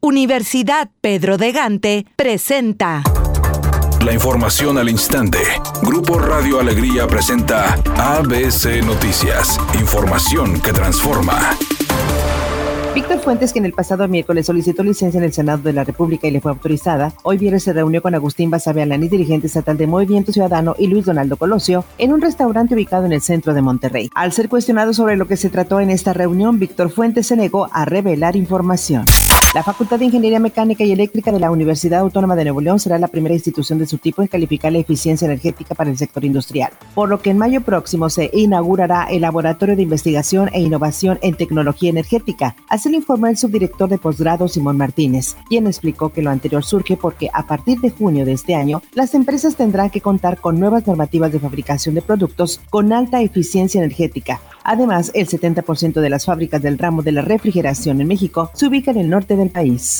Universidad Pedro de Gante presenta. La información al instante. Grupo Radio Alegría presenta ABC Noticias. Información que transforma. Víctor Fuentes, que en el pasado miércoles solicitó licencia en el Senado de la República y le fue autorizada, hoy viernes se reunió con Agustín Basabealani, dirigente estatal de Movimiento Ciudadano, y Luis Donaldo Colosio en un restaurante ubicado en el centro de Monterrey. Al ser cuestionado sobre lo que se trató en esta reunión, Víctor Fuentes se negó a revelar información. La Facultad de Ingeniería Mecánica y Eléctrica de la Universidad Autónoma de Nuevo León será la primera institución de su tipo en calificar la eficiencia energética para el sector industrial, por lo que en mayo próximo se inaugurará el Laboratorio de Investigación e Innovación en Tecnología Energética. Así lo informó el subdirector de posgrado Simón Martínez, quien explicó que lo anterior surge porque a partir de junio de este año, las empresas tendrán que contar con nuevas normativas de fabricación de productos con alta eficiencia energética. Además, el 70% de las fábricas del ramo de la refrigeración en México se ubican en el norte del país.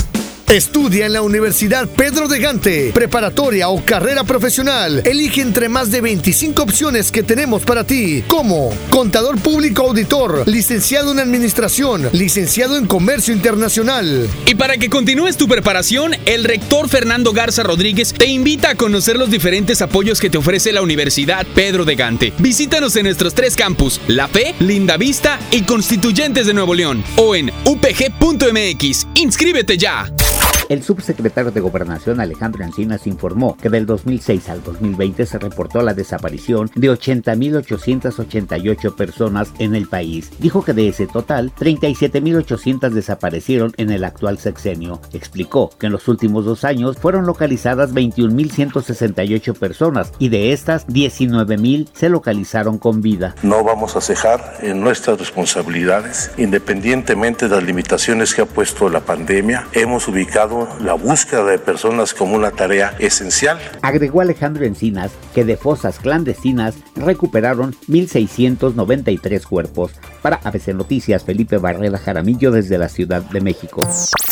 Estudia en la Universidad Pedro de Gante, preparatoria o carrera profesional. Elige entre más de 25 opciones que tenemos para ti, como contador público auditor, licenciado en administración, licenciado en comercio internacional. Y para que continúes tu preparación, el rector Fernando Garza Rodríguez te invita a conocer los diferentes apoyos que te ofrece la Universidad Pedro de Gante. Visítanos en nuestros tres campus, La Fe, Linda Vista y Constituyentes de Nuevo León, o en upg.mx. ¡Inscríbete ya! El subsecretario de Gobernación Alejandro Encinas informó que del 2006 al 2020 se reportó la desaparición de 80.888 personas en el país. Dijo que de ese total, 37.800 desaparecieron en el actual sexenio. Explicó que en los últimos dos años fueron localizadas 21.168 personas y de estas 19.000 se localizaron con vida. No vamos a cejar en nuestras responsabilidades, independientemente de las limitaciones que ha puesto la pandemia. Hemos ubicado la búsqueda de personas como una tarea esencial. Agregó Alejandro Encinas que de fosas clandestinas recuperaron 1.693 cuerpos. Para ABC Noticias, Felipe Barrera Jaramillo desde la Ciudad de México.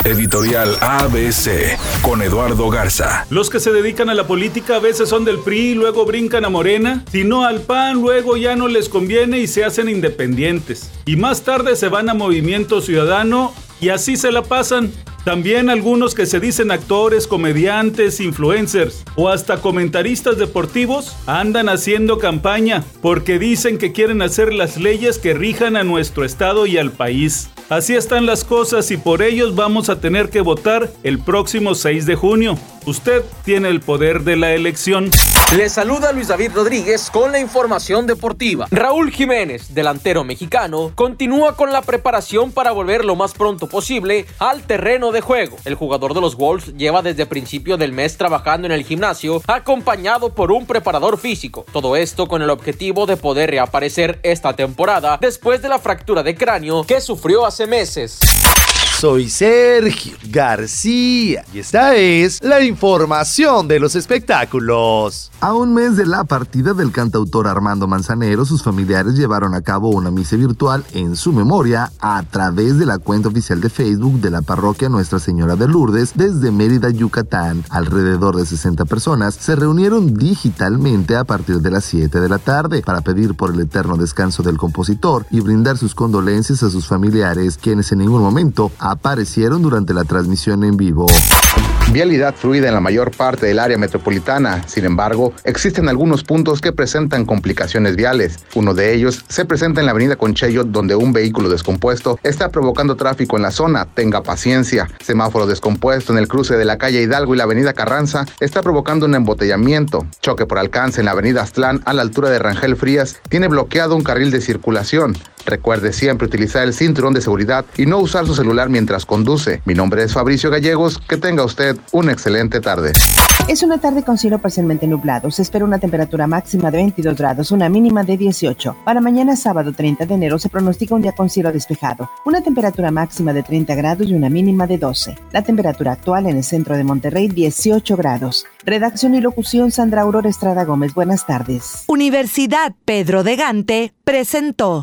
Editorial ABC con Eduardo Garza. Los que se dedican a la política a veces son del PRI, luego brincan a Morena, si no al PAN, luego ya no les conviene y se hacen independientes. Y más tarde se van a Movimiento Ciudadano y así se la pasan. También algunos que se dicen actores, comediantes, influencers o hasta comentaristas deportivos andan haciendo campaña porque dicen que quieren hacer las leyes que rijan a nuestro estado y al país. Así están las cosas y por ellos vamos a tener que votar el próximo 6 de junio. Usted tiene el poder de la elección. Le saluda Luis David Rodríguez con la información deportiva. Raúl Jiménez, delantero mexicano, continúa con la preparación para volver lo más pronto posible al terreno de juego. El jugador de los Wolves lleva desde principio del mes trabajando en el gimnasio, acompañado por un preparador físico. Todo esto con el objetivo de poder reaparecer esta temporada después de la fractura de cráneo que sufrió hace meses. Soy Sergio García y esta es la información de los espectáculos. A un mes de la partida del cantautor Armando Manzanero, sus familiares llevaron a cabo una misa virtual en su memoria a través de la cuenta oficial de Facebook de la parroquia Nuestra Señora de Lourdes desde Mérida, Yucatán. Alrededor de 60 personas se reunieron digitalmente a partir de las 7 de la tarde para pedir por el eterno descanso del compositor y brindar sus condolencias a sus familiares, quienes en ningún momento aparecieron durante la transmisión en vivo. Vialidad fluida en la mayor parte del área metropolitana. Sin embargo, existen algunos puntos que presentan complicaciones viales. Uno de ellos se presenta en la avenida Conchello, donde un vehículo descompuesto está provocando tráfico en la zona. Tenga paciencia. Semáforo descompuesto en el cruce de la calle Hidalgo y la avenida Carranza está provocando un embotellamiento. Choque por alcance en la avenida Aztlán a la altura de Rangel Frías tiene bloqueado un carril de circulación. Recuerde siempre utilizar el cinturón de seguridad y no usar su celular mientras conduce. Mi nombre es Fabricio Gallegos. Que tenga usted una excelente tarde. Es una tarde con cielo parcialmente nublado. Se espera una temperatura máxima de 22 grados, una mínima de 18. Para mañana sábado 30 de enero se pronostica un día con cielo despejado. Una temperatura máxima de 30 grados y una mínima de 12. La temperatura actual en el centro de Monterrey 18 grados. Redacción y locución Sandra Aurora Estrada Gómez. Buenas tardes. Universidad Pedro de Gante presentó.